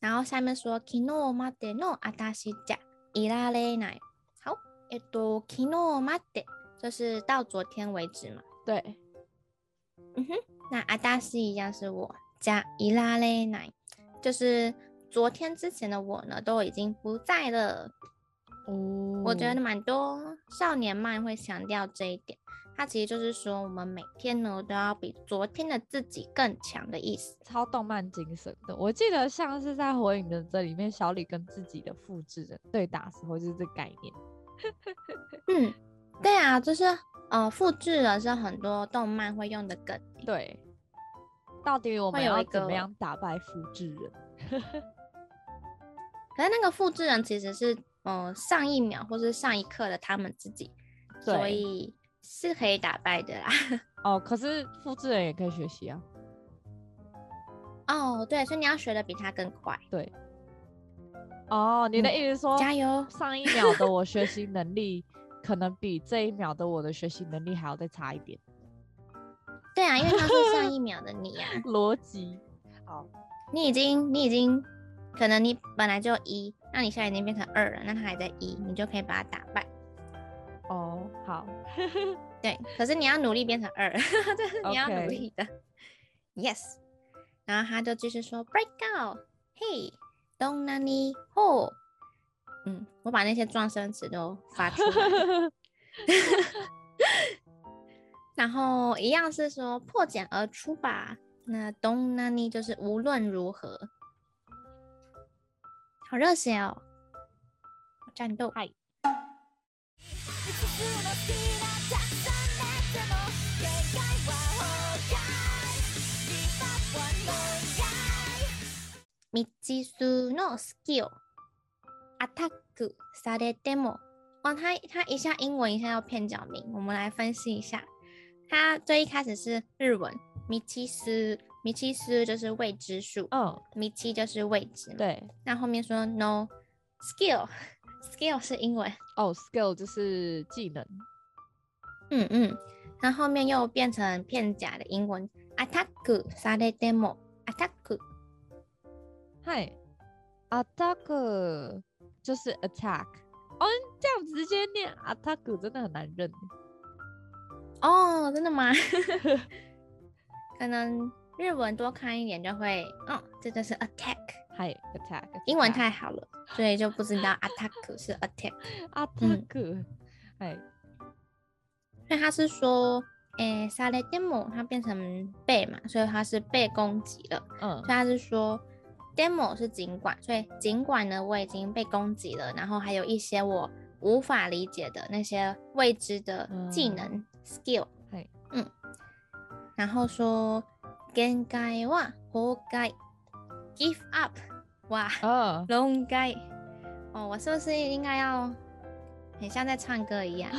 然后下面说，昨日までの私じゃいられない。好，えっと、昨日まで就是到昨天为止嘛。对。嗯哼，那私一样是我，じゃいられない，就是昨天之前的我呢，都已经不在了。 哦。我觉得蛮多少年漫会强调这一点。它其实就是说，我们每天呢都要比昨天的自己更强的意思，超动漫精神的。我记得像是在《火影忍者》里面，小李跟自己的复制人对打时候，就是这概念。嗯，对啊，就是呃，复制人是很多动漫会用的梗。对，到底我们要怎么样打败复制人？可是那个复制人其实是呃上一秒或是上一刻的他们自己，所以。是可以打败的啦。哦，可是复制人也可以学习啊。哦，对，所以你要学的比他更快。对。哦，你的意思是说，加油！上一秒的我学习能力，可能比这一秒的我的学习能力还要再差一点。对啊，因为他是上一秒的你啊。逻辑。好，你已经，你已经，可能你本来就一，那你现在已经变成二了，那他还在一，你就可以把他打败。哦，好，对，可是你要努力变成二，这是你要努力的。Okay. Yes，然后他就继续说，break out，嘿，どんなにほ，嗯，我把那些状声词都发出来。然后一样是说破茧而出吧，那どんなに就是无论如何， 好热血哦，战斗，嗨。未知数のスキルアタックされても，哦，他他一下英文，一下要片假名，我们来分析一下。他最一开始是日文，未知数， 未知数就是未知数，嗯，未知就是未知，对。那后面说 no skill，skill 是英文，哦，skill 就是技能，嗯嗯。那后面又变成片假的英文アタックされてもアタック。嗨，attack 就是 attack，哦，这样直接念 attack 真的很难认。哦，真的吗？可能 日文多看一点就会，哦，这就是 attack，嗨，attack，英文太好了，所以就不知道 attack 是 attack，attack，哎，所以他是说，诶，されても它变成被嘛，所以它是被攻击了，嗯，所以他是说。demo 是尽管，所以尽管呢，我已经被攻击了，然后还有一些我无法理解的那些未知的技能、嗯、skill，嗯，然后说 限界は崩壊，give up，哇，哦，论外，哦，我是不是应该要？很像在唱歌一样。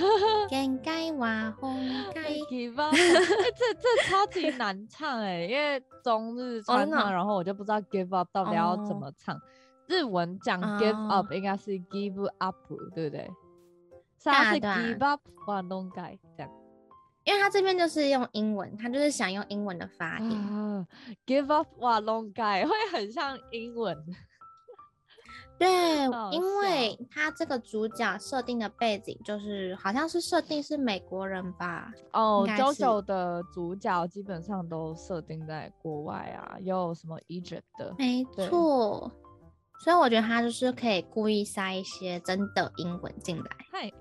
限界は崩壊，哎，这这超级难唱哎，因为中日传唱，然后我就不知道 give up 到底要怎么唱。日文讲 give up 应该是 give up，对不对？啥是 give up 哇，弄改这样。因为他这边就是用英文，他就是想用英文的发音。give up w a l o n g guy，会很像英文。对，因为他这个主角设定的背景就是好像是设定是美国人吧？哦，JoJo 的主角基本上都设定在国外啊，有什么 Egypt 的？没错，所以我觉得他就是可以故意塞一些真的英文进来。嗨，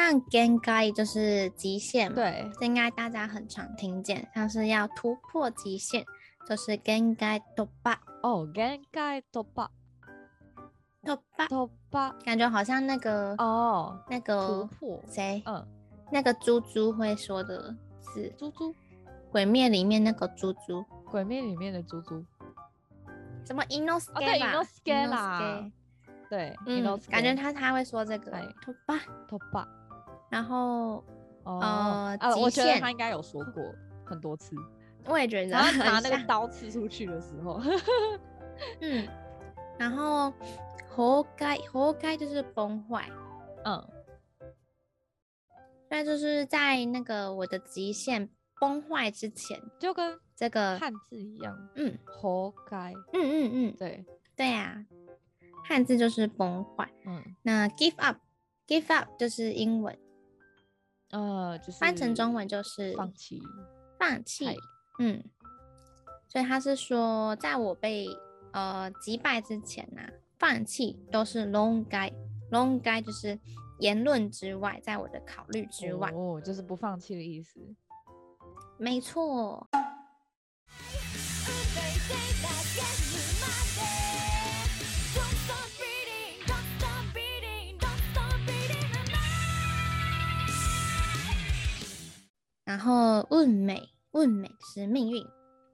像限界就是极限嘛，对，这应该大家很常听见，像是要突破极限。就是限界突破哦，限界突破，突破，突破，感觉好像那个哦，那个突破谁？嗯，那个猪猪会说的是，猪猪，鬼灭里面那个猪猪，鬼灭里面的猪猪，什么 Inosuke 对 Inosuke 啦，对，嗯，感觉他他会说这个，头发头发，然后呃，我觉得他应该有说过很多次，我也觉得，然后拿那个刀刺出去的时候，嗯，然后活该活该就是崩坏，嗯。那就是在那个我的极限崩坏之前，就跟这个汉字一样，嗯，活该，嗯嗯嗯，对。对呀，汉字就是崩坏，嗯，那 give up，give up 就是英文，呃，就是翻成中文就是放弃，放弃，嗯，所以他是说，在我被呃击败之前呢，放弃都是 long guy，long guy 就是。言论之外，在我的考虑之外，哦，就是不放弃的意思。没错。然后，运美，运美是命运。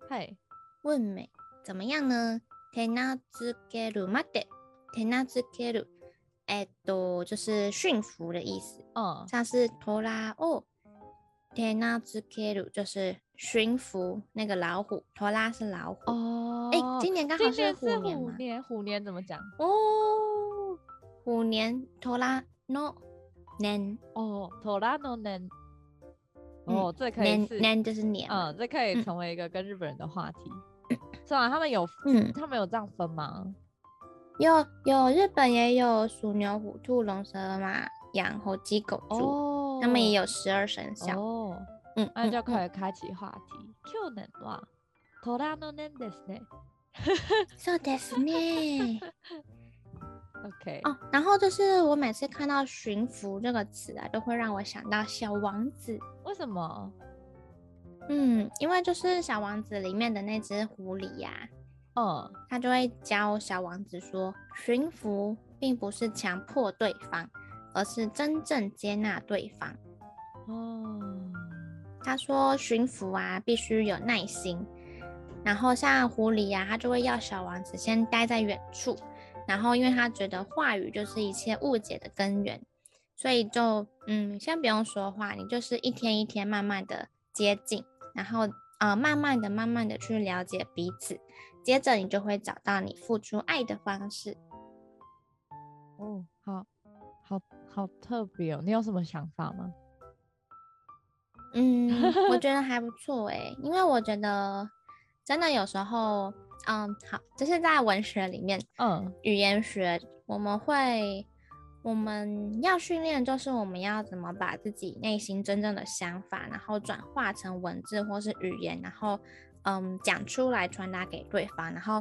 嗨，运美怎么样呢？手なずけるまで，手なずける。哎，都就是驯服的意思。嗯，像是拖拉哦，手なずける就是驯服那个老虎。拖拉是老虎。哦，哎，今年刚好是虎年嘛。虎年，虎年怎么讲？哦，虎年拖拉 no 年。哦，拖拉 no 年。 哦，这可以年年就是年。嗯，这可以成为一个跟日本人的话题。是吧？他们有，嗯，他们有这样分吗？有有，日本也有鼠牛虎兔龙蛇马羊猴鸡狗猪，哦、他们也有十二生肖。哦，嗯，那就可以开启话题。去年は虎の年ですね。そうですね。 OK。哦，然后就是我每次看到“驯服”这个词啊，都会让我想到小王子。为什么？嗯，因为就是小王子里面的那只狐狸呀、啊。哦，他就会教小王子说，驯服并不是强迫对方，而是真正接纳对方。哦，他说驯服啊，必须有耐心。然后像狐狸呀、啊，他就会要小王子先待在远处，然后因为他觉得话语就是一切误解的根源，所以就嗯，先不用说话，你就是一天一天慢慢的接近，然后呃，慢慢的、慢慢的去了解彼此。接着你就会找到你付出爱的方式。哦，好，好，好特别哦！你有什么想法吗？嗯，我觉得 还不错诶，因为我觉得真的有时候，嗯，好，就是在文学里面，嗯，语言学我们会，我们要训练，就是我们要怎么把自己内心真正的想法，然后转化成文字或是语言，然后。嗯，讲出来传达给对方，然后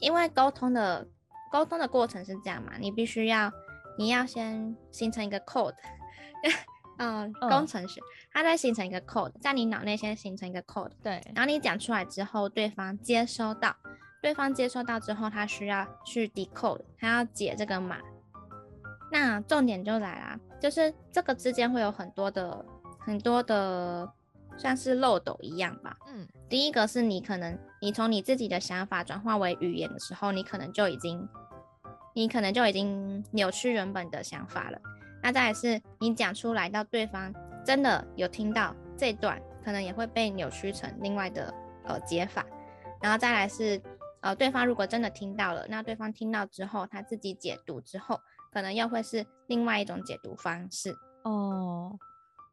因为沟通的沟通的过程是这样嘛，你必须要你要先形成一个 code，嗯，工程师，它在形成一个 code，在你脑内先形成一个 code，对，然后你讲出来之后，对方接收到，对方接收到之后，他需要去 decode，他要解这个码，那重点就来了，就是这个之间会有很多的很多的。像是漏斗一样吧。嗯，第一个是你可能你从你自己的想法转化为语言的时候，你可能就已经，你可能就已经扭曲原本的想法了。那再来是你讲出来到对方真的有听到这段，可能也会被扭曲成另外的呃解法。然后再来是呃对方如果真的听到了，那对方听到之后他自己解读之后，可能又会是另外一种解读方式。哦。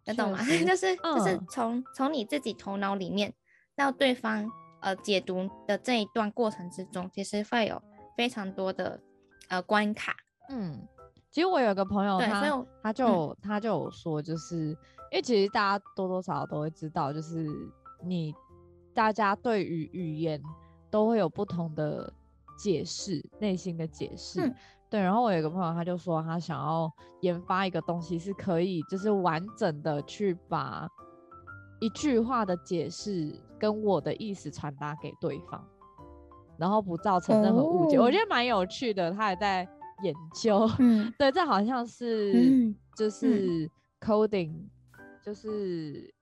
你懂吗？就是就是从从你自己头脑里面到对方呃解读的这一段过程之中，其实会有非常多的呃关卡。嗯，其实我有个朋友他，他他就、嗯、他就有说，就是因为其实大家多多少少都会知道，就是你大家对于语言都会有不同的解释，内心的解释。嗯对，然后我有一个朋友，他就说他想要研发一个东西，是可以就是完整的去把一句话的解释跟我的意思传达给对方，然后不造成任何误解。哦、我觉得蛮有趣的，他还在研究。嗯，对，这好像是就是 coding 就是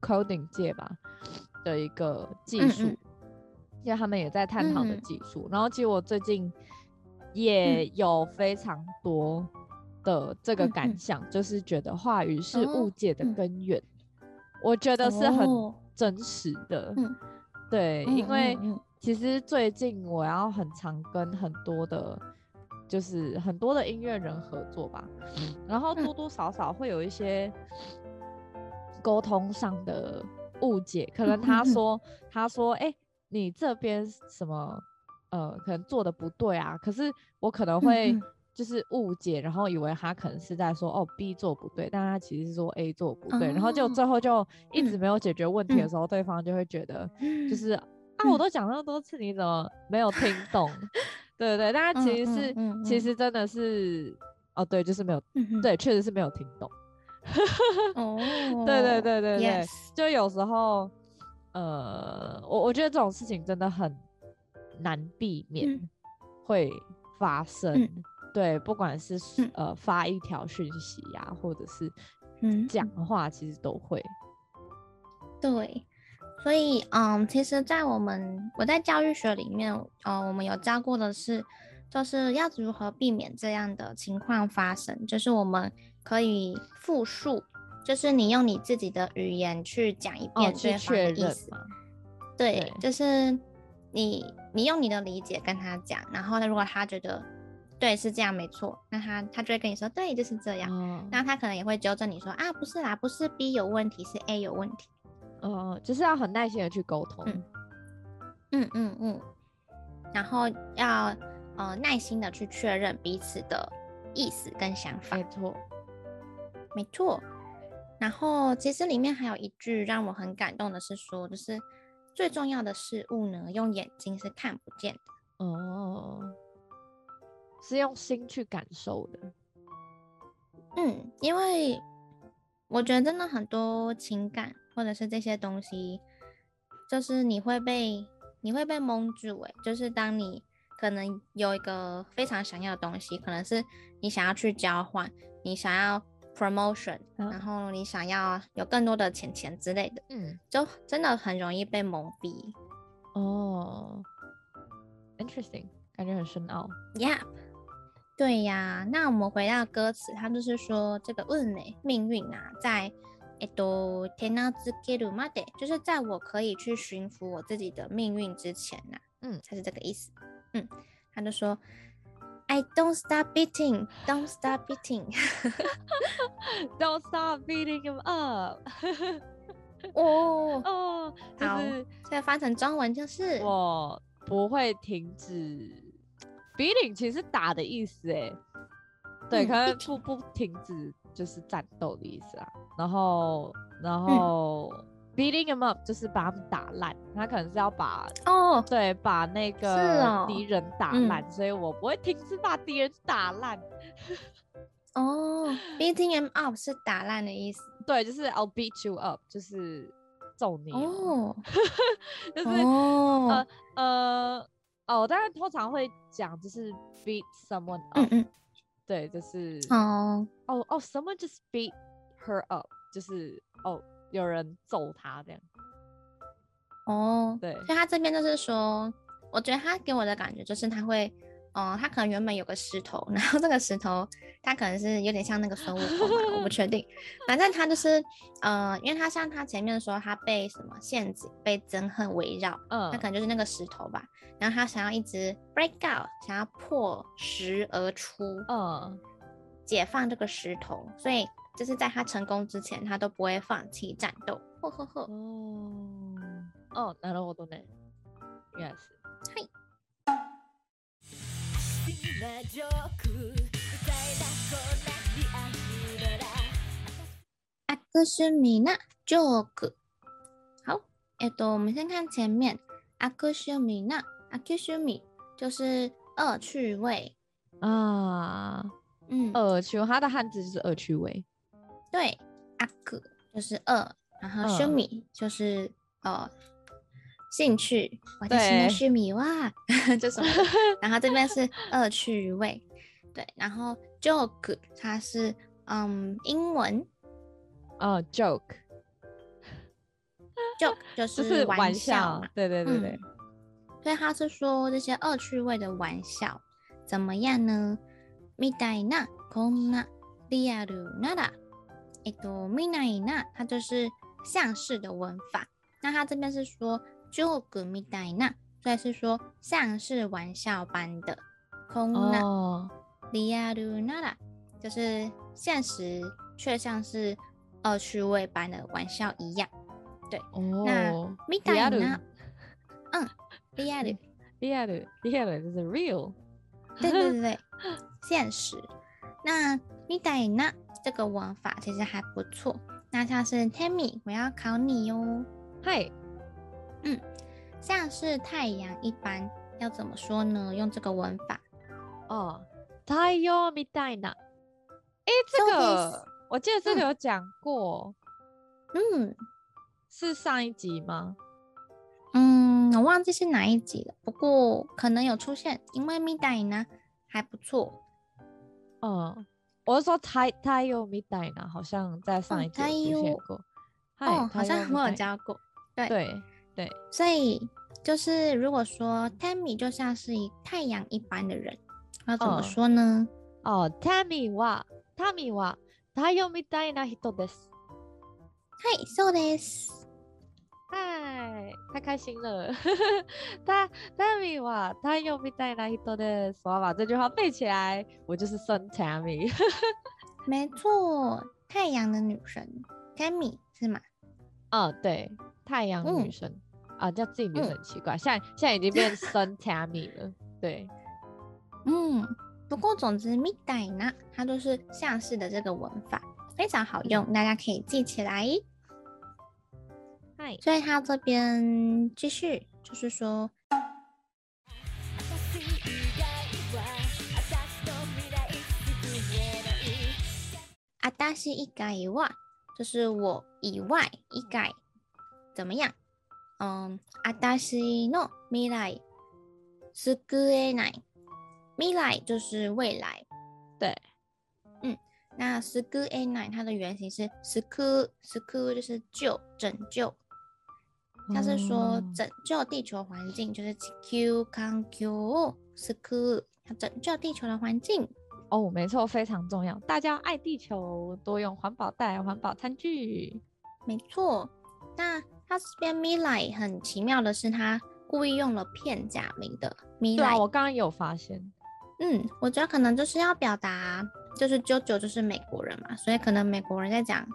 coding 界吧的一个技术，嗯嗯因为他们也在探讨的技术。嗯、然后其实我最近也有非常多的这个感想，嗯、就是觉得话语是误解的根源。哦、我觉得是很真实的，哦、对，嗯、因为其实最近我要很常跟很多的。就是很多的音乐人合作吧，然后多多少少会有一些沟通上的误解，可能他说他说哎、欸，你这边什么呃，可能做的不对啊，可是我可能会就是误解，然后以为他可能是在说哦 B 做不对，但他其实是说 A 做不对，然后就最后就一直没有解决问题的时候，对方就会觉得就是啊，我都讲那么多次，你怎么没有听懂？对对，但他其实是，嗯嗯嗯、其实真的是，哦，对，就是没有，嗯、对，确实是没有听懂。哦，对对对对对.就有时候，呃，我我觉得这种事情真的很难避免会发生。嗯、对，不管是呃发一条讯息呀、啊，或者是讲话，其实都会。对。所以，嗯，其实，在我们我在教育学里面，呃，我们有教过的是，就是要如何避免这样的情况发生。就是我们可以复述，就是你用你自己的语言去讲一遍对方的意思。对，对就是你你用你的理解跟他讲，然后呢，如果他觉得对是这样没错，那他他就会跟你说对就是这样。嗯，那他可能也会纠正你说啊，不是啦，不是 B 有问题，是 A 有问题。呃，就是要很耐心的去沟通，嗯嗯嗯，嗯，然后要呃耐心的去确认彼此的意思跟想法，没错，没错。然后其实里面还有一句让我很感动的是说，就是最重要的事物呢，用眼睛是看不见的，哦，是用心去感受的，嗯，因为我觉得真的很多情感。或者是这些东西，就是你会被你会被蒙住诶，就是当你可能有一个非常想要的东西，可能是你想要去交换，你想要 promotion，嗯，然后你想要有更多的钱钱之类的，嗯，就真的很容易被蒙蔽。哦，interesting，感觉很深奥。Yeah，对呀。那我们回到歌词，它就是说这个运呢，命运啊，在。えっと、手なずけるまで，就是在我可以去驯服我自己的命运之前呐、啊，嗯，才是这个意思。嗯，他就说，I don't stop beating, don't stop beating, don't stop beating him up。哦哦，好，现在翻成中文就是我不会停止 beating，其实打的意思哎，对，嗯、可能不不停止。 就是战斗的意思啊，然后，然后、嗯、beating him up 就是把他们打烂，他可能是要把哦，对，把那个敌人。打烂，所以我不会停止把敌人打烂。哦，beating him up 是打烂的意思，对，就是 I'll beat you up，就是揍你哦，就是、哦、呃呃哦，当然通常会讲就是 beat someone up。嗯嗯对，就是哦哦哦，someone just beat her up，就是哦，有人揍她这样。哦，对，所以他这边就是说，我觉得他给我的感觉就是他会，哦、呃，他可能原本有个石头，然后这个石头他可能是有点像那个孙悟空嘛，我不确定，反正他就是，呃，因为他像他前面说他被什么陷阱、被憎恨围绕，嗯，他可能就是那个石头吧。然后他想要一直 break out，想要破石而出，嗯，解放这个石头，所以就是在他成功之前，他都不会放弃战斗。呵呵呵。哦，哦，なるほどね。Yes。はい。 悪趣味なジョーク。好，えっと，我们先看前面。悪趣味な。阿 Q 修米就是恶趣味啊，嗯，恶趣味，它的汉字就是恶趣味。对，阿 Q 就是恶，然后修米就是呃 兴趣，我的新的趣味哇，就什么？然后这边是恶趣味，对，然后 joke 它是嗯英文， 哦，joke，joke 就是玩笑嘛。对对对对。嗯所以他是说这些恶趣味的玩笑怎么样呢？みたいなこんなリアルなら，えっとみたいな它就是像是的文法。那他这边是说 ジョークみたいな，所以是说像是玩笑般的。こんなリアルなら，就是现实却像是恶趣味般的玩笑一样。对，哦、那みたいな，嗯。real，real，real 就是 real，对对对对，现实。那みたいな这个文法其实还不错。那像是 Tammy，我要考你哟。嗨， 嗯，像是太阳一般，要怎么说呢？用这个文法。哦，太阳みたいな。哎，这个我记得这个有讲过。嗯，是上一集吗？嗯，我忘记是哪一集了，不过可能有出现，因为みたいな还不错。嗯，我是说太太阳みたいな，好像在上一集出现过。哦，好像我有教过。对对 对，所以就是如果说 Tammy 就像是一太阳一般的人，要怎么说呢？哦，Tammy は Tammy は太阳みたいな人です。はい、そうです。嗨，太开心了！他他咪哇，他又被带来一朵的，说把这句话背起来，我就是孙 Tammy。没错，太阳的女神 Tammy 是吗？哦，对，太阳女神、嗯、 啊，叫自己名字很奇怪，嗯、现在现在已经变孙 Tammy 了。对，嗯，不过总之みたいな，它都是像是的这个文法，非常好用，嗯、大家可以记起来。所以他这边继续就是说，あたし以外は就是我以外以外怎么样？ 嗯，あたしの未来救えない，未来就是未来，对，嗯，那救えない它的原型是救救就是救拯救。他是说拯救地球环境，就是地球环境を救う，要拯救地球的环境。哦，没错，非常重要，大家要爱地球，多用环保袋、环保餐具。没错，那 他这边未来很奇妙的是，他故意用了片假名的未来。对啊，我刚刚有发现。嗯，我觉得可能就是要表达，就是 JoJo 就是美国人嘛，所以可能美国人在讲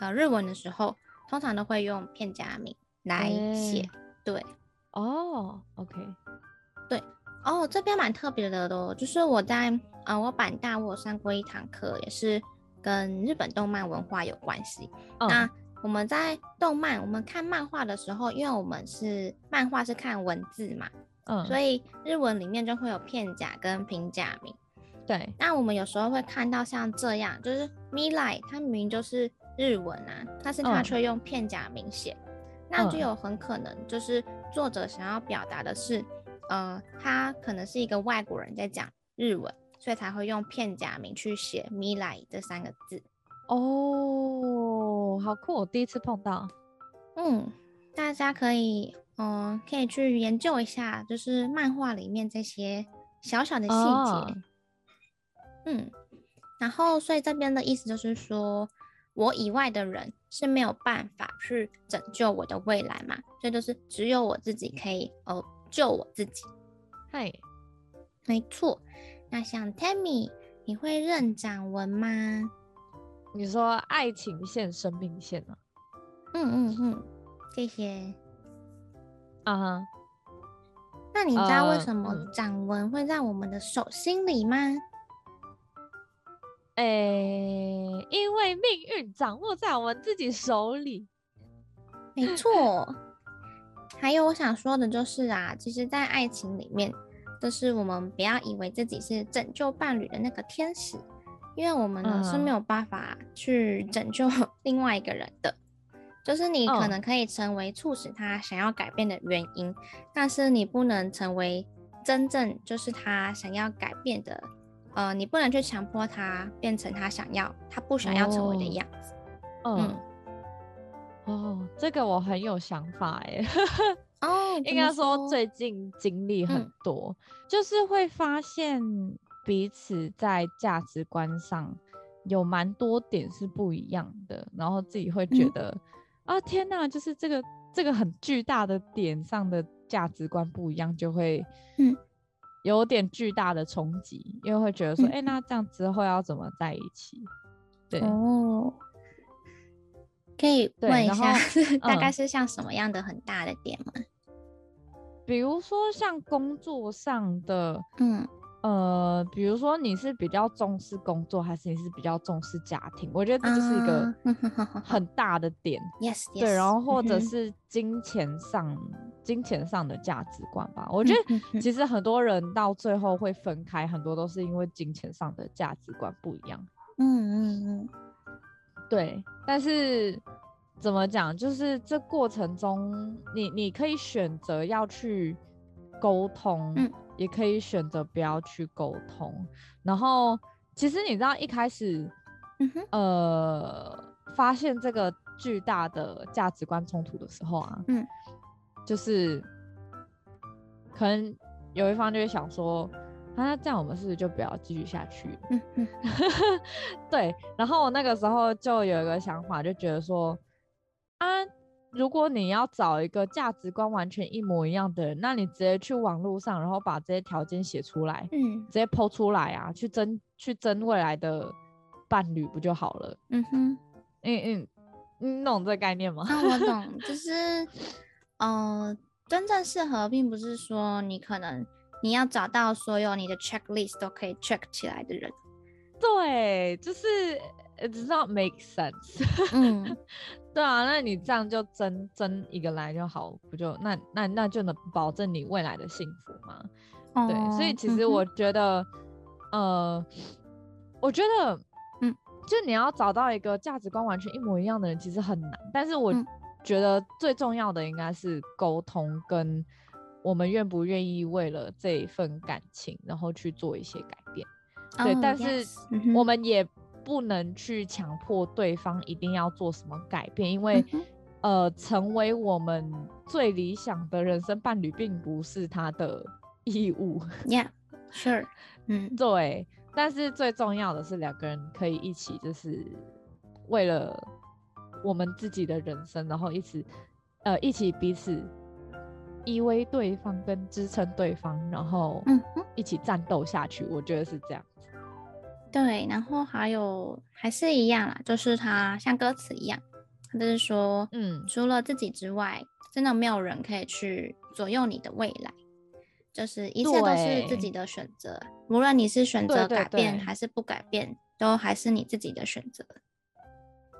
呃日文的时候，通常都会用片假名。来写，欸、对，哦，OK，对，哦，这边蛮特别的咯，就是我在呃，我板大我上过一堂课，也是跟日本动漫文化有关系。哦、那我们在动漫，我们看漫画的时候，因为我们是漫画是看文字嘛，嗯，所以日文里面就会有片假跟平假名。对，那我们有时候会看到像这样，就是未来，它明明就是日文啊，但是它却用片假名写。嗯那就有很可能就是作者想要表达的是，嗯、呃，他可能是一个外国人在讲日文，所以才会用片假名去写“未来”这三个字。哦，好酷！我第一次碰到。嗯，大家可以，嗯、呃，可以去研究一下，就是漫画里面这些小小的细节。哦、嗯，然后所以这边的意思就是说。我以外的人是没有办法去拯救我的未来嘛，所以就是只有我自己可以哦救我自己。嗨，没错。那像 Tammy，你会认掌纹吗？你说爱情线、生命线呢？嗯嗯嗯，谢谢。啊哈。那你知道为什么掌纹会在我们的手心里吗？诶、欸，因为命运掌握在我们自己手里，没错。还有我想说的就是啊，其实，在爱情里面，就是我们不要以为自己是拯救伴侣的那个天使，因为我们呢、嗯、是没有办法去拯救 另外一个人的。就是你可能可以成为促使他想要改变的原因，嗯、但是你不能成为真正就是他想要改变的。呃，你不能去强迫他变成他想要、他不想要成为的样子。嗯，哦，这个我很有想法哎。哦，应该说最近经历很多，嗯、就是会发现彼此在价值观上有蛮多点是不一样的，然后自己会觉得、嗯、啊天哪，就是这个这个很巨大的点上的价值观不一样，就会嗯。有点巨大的冲击，因为会觉得说，哎、嗯欸，那这样之后要怎么在一起？对。哦，可以问一下，大概是像什么样的很大的点吗？比如说像工作上的，嗯，呃，比如说你是比较重视工作，还是你是比较重视家庭？我觉得这就是一个很大的点。Yes，对，然后或者是金钱上，金钱上的价值观吧。我觉得其实很多人到最后会分开，很多都是因为金钱上的价值观不一样。嗯嗯嗯，对，但是。怎么讲？就是这过程中你，你你可以选择要去沟通，嗯，也可以选择不要去沟通。然后，其实你知道一开始，嗯，呃，发现这个巨大的价值观冲突的时候啊，嗯，就是可能有一方就会想说，啊，那这样我们是不是就不要继续下去？嗯嗯，对。然后我那个时候就有一个想法，就觉得说。啊，如果你要找一个价值观完全一模一样的人，那你直接去网络上，然后把这些条件写出来，嗯，直接 po 出来啊，去争去争未来的伴侣不就好了？嗯哼，嗯嗯，你懂这个概念吗？啊，我懂，就是，呃，真正适合，并不是说你可能你要找到所有你的 checklist 都可以 check 起来的人，对，就是 it does not make sense，嗯。对啊，那你这样就争争一个来就好，不就那那那就能保证你未来的幸福吗？哦、对，所以其实我觉得，嗯、呃，我觉得，嗯，就你要找到一个价值观完全一模一样的人，其实很难。但是我觉得最重要的应该是沟通，跟我们愿不愿意为了这一份感情，然后去做一些改变。对，哦、但是我们也。不能去强迫对方一定要做什么改变，因为，嗯、呃，成为我们最理想的人生伴侣，并不是他的 义务。Yeah，sure，嗯，对。但是最重要的是，两个人可以一起，就是为了我们自己的人生，然后一起，呃，一起彼此依偎对方跟支撑对方，然后一起战斗下去。嗯、我觉得是这样。对，然后还有还是一样啦，就是它像歌词一样，它就是说，嗯，除了自己之外，真的没有人可以去左右你的未来，就是一切都是自己的选择，无论你是选择改变还是不改变，对对对都还是你自己的选择。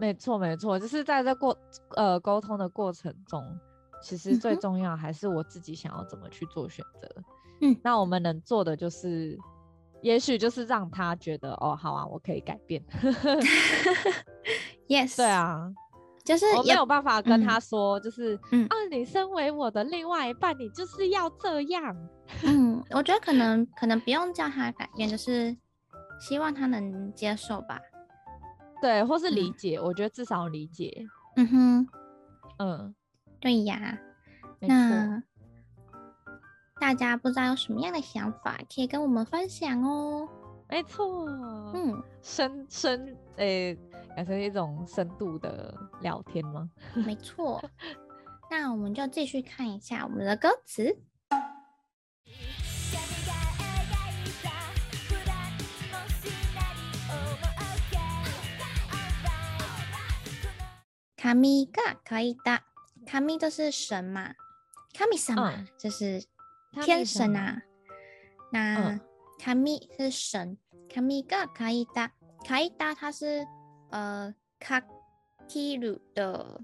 没错，没错，就是在这过呃沟通的过程中，其实最重要还是我自己想要怎么去做选择。嗯，那我们能做的就是。也许就是让他觉得哦，好啊，我可以改变。Yes，对啊，就是我没有办法跟他说，就是嗯，啊，你身为我的另外一半，你就是要这样。嗯，我觉得可能可能不用叫他改变，就是希望他能接受吧。对，或是理解，嗯、我觉得至少理解。嗯哼，嗯，对呀。那大家不知道有什么样的想法，可以跟我们分享哦。没错，嗯，深深诶，也是一种深度的聊天吗？没错，那我们就继续看一下我们的歌词。卡米嘎可以的，卡米就是神嘛，卡米什么？就是。天神啊，那卡米是神，卡米嘎卡伊达，卡伊达它是呃卡基鲁的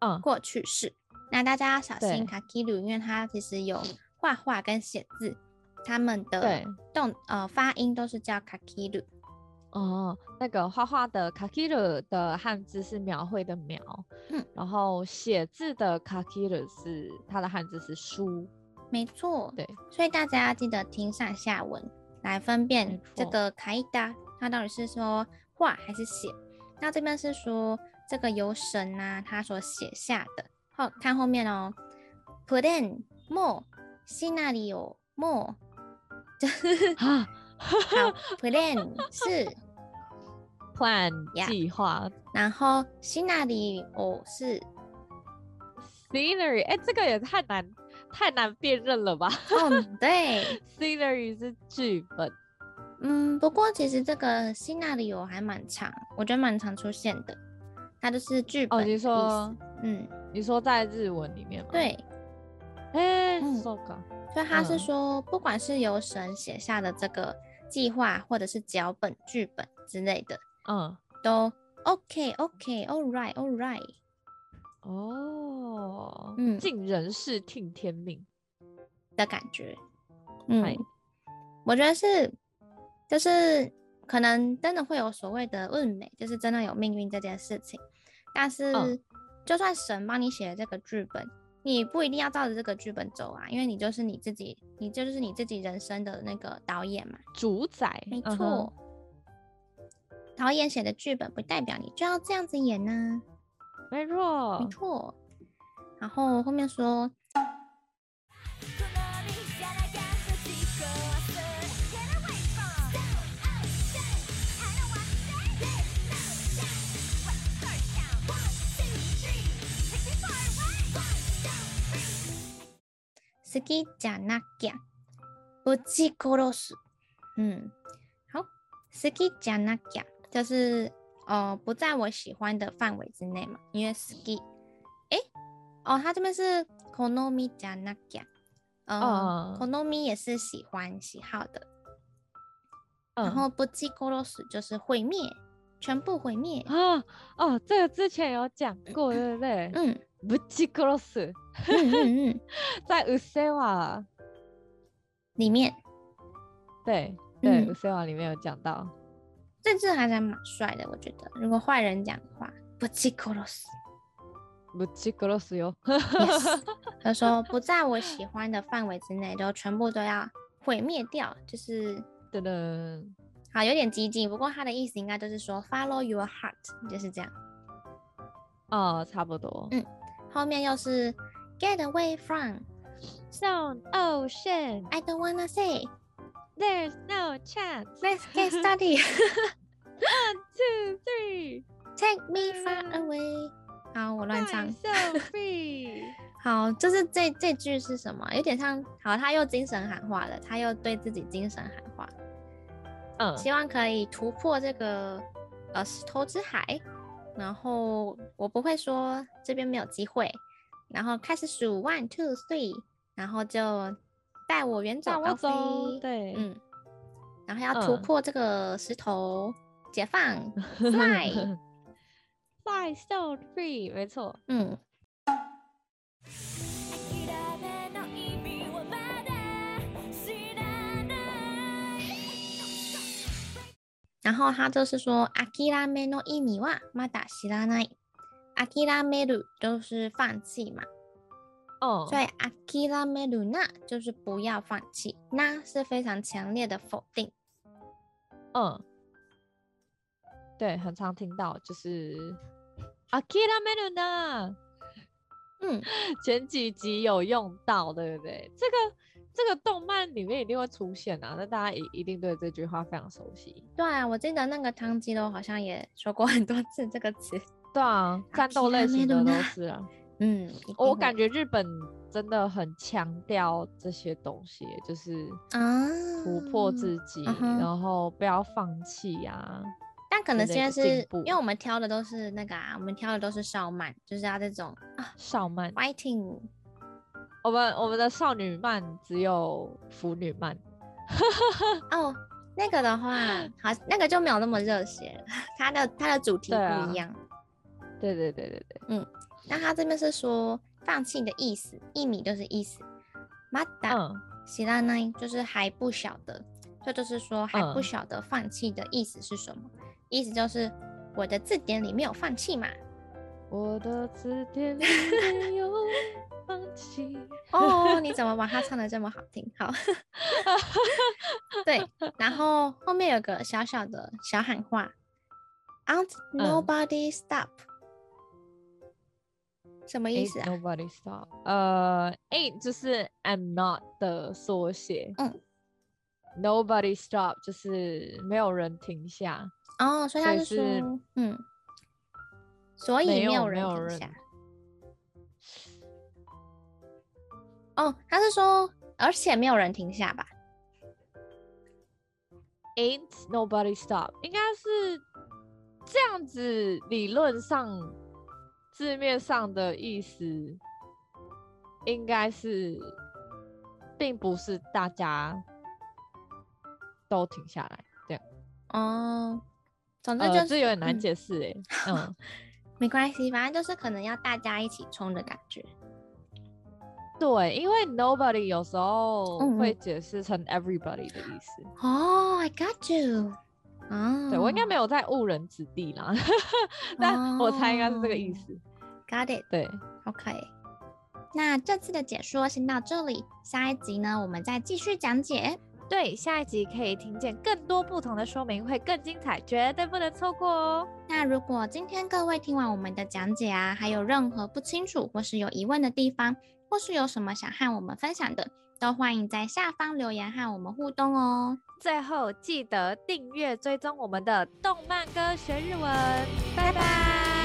嗯。过去式。那大家要小心卡基鲁，因为它其实有画画跟写字，他们的动呃发音都是叫卡基鲁。哦，那个画画的卡基鲁的汉字是描绘的描，嗯，然后写字的卡基鲁是它的汉字是书，没错，对，所以大家要记得听上下文来分辨这个卡伊达，它到底是说画还是写。那这边是说这个由神啊他所写下的。好，看后面哦。Plan more scenario more，就是好，Plan 是 plan 计划，然后 scenario 是 scenery，哎，这个也太难太难辨认了吧？哦，对，scenery 是剧本。嗯，不过其实这个 scenario 还蛮长，我觉得蛮常出现的。它就是剧本。哦，你说，嗯，你说在日文里面吗？对。哎、欸，嗯，所以他是说，不管是由神写下的这个计划，或者是脚本、剧本之类的，嗯，都 OK，OK，All right，All right。哦，嗯，尽人事听天命的感觉。嗯，我觉得是，就是可能真的会有所谓的运美，就是真的有命运这件事情。但是，嗯、就算神帮你写了这个剧本。你不一定要照着这个剧本走啊，因为你就是你自己，你就是你自己人生的那个导演嘛，主宰。没错，嗯、导演写的剧本不代表你就要这样子演呢、啊。没错，没错。然后后面说。好きじゃなきゃぶち杀す。嗯，好，好きじゃなきゃ 就是呃不在我喜欢的范围之内嘛，因为好き，哎，哦，他这边是好みじゃなきゃ，呃，好み也是喜欢喜好的，然后ぶち杀す就是毁灭，全部毁灭啊，哦，这个之前有讲过，对不对？嗯。ぶち杀す，嗯嗯嗯，在うっせぇわ里面，对对，うっせぇわ里面有讲到， 这字还是蛮帅的，我觉得。如果坏人讲的话，ぶち杀す，ぶち杀すよ。他说不在我喜欢的范围之内，就全部都要毁灭掉，就是噔噔，好，有点激进，不过他的意思应该就是说 follow your heart，就是这样。哦，差不多，嗯。后面又是 get away from some ocean. I don't wanna say There's no chance. Let's get started. One, two, three. Take me far away. 好，我乱唱。So free. 好，就是这这句是什么？有点像，好，他又精神喊话了，他又对自己精神喊话。嗯，希望可以突破这个呃石头之海。然后我不会说这边没有机会，然后开始数 one two three，然后就带我远走高飞，对，嗯，然后要突破这个石头，嗯、解放，fly fly so free，没错，嗯。然后他就是说，谛めの意味はまだ知らない。谛める就是放弃嘛， 哦，oh. 所以谛めるな就是不要放弃，那是非常强烈的否定。嗯，对，很常听到就是谛めるな，嗯，前几集有用到，对不对？这个。这个动漫里面一定会出现啊，那大家一一定对这句话非常熟悉。对啊，我记得那个汤基罗好像也说过很多次这个词。对啊，战斗类型的都是啊。 嗯，我感觉日本真的很强调这些东西，就是啊，突破自己，啊、然后不要放弃呀、啊。但可能现在是因为我们挑的都是那个啊，我们挑的都是少漫，就是要这种啊，少漫 fighting。我们我们的少女漫只有腐女漫，哦，那个的话，好，那个就没有那么热血，它的它的主题不一样。对对对对对，嗯，那他这边是说放弃的意思，一米就是意思，まだ知らない就是还不晓得，这就，就是说还不晓得放弃的意思是什么？嗯、意思就是我的字典里没有放弃嘛，我的字典里没有。放弃哦，你怎么把它唱得这么好听？好，对，然后后面有个小小的小喊话， Ain't nobody stop，、嗯、 什么意思啊？Nobody stop，呃，ain't 就是 I'm not 的缩写。嗯，Nobody stop 就是没有人停下。哦，所以他是说，是嗯，所以没有人停下。哦，他是说，而且没有人停下吧？Ain't nobody stop，应该是。这样子理论上字面上的意思应该是，并不是大家都停下来这样。哦，总之就是、呃、有点难解释哎。嗯，嗯没关系，反正就是可能要大家一起冲的感觉。对，因为 nobody 有时候会解释成 everybody 的意思。哦、嗯 oh,，I got you。啊，对我应该没有在误人子弟啦，但我猜应该是这个意思。Got it？对，OK。那这次的解说先到这里，下一集呢，我们再继续讲解。对，下一集可以听见更多不同的说明，会更精彩，绝对不能错过哦。那如果今天各位听完我们的讲解啊，还有任何不清楚或是有疑问的地方，或是有什么想和我们分享的，都欢迎在下方留言和我们互动哦。最后记得订阅追踪我们的动漫歌学日文，拜拜。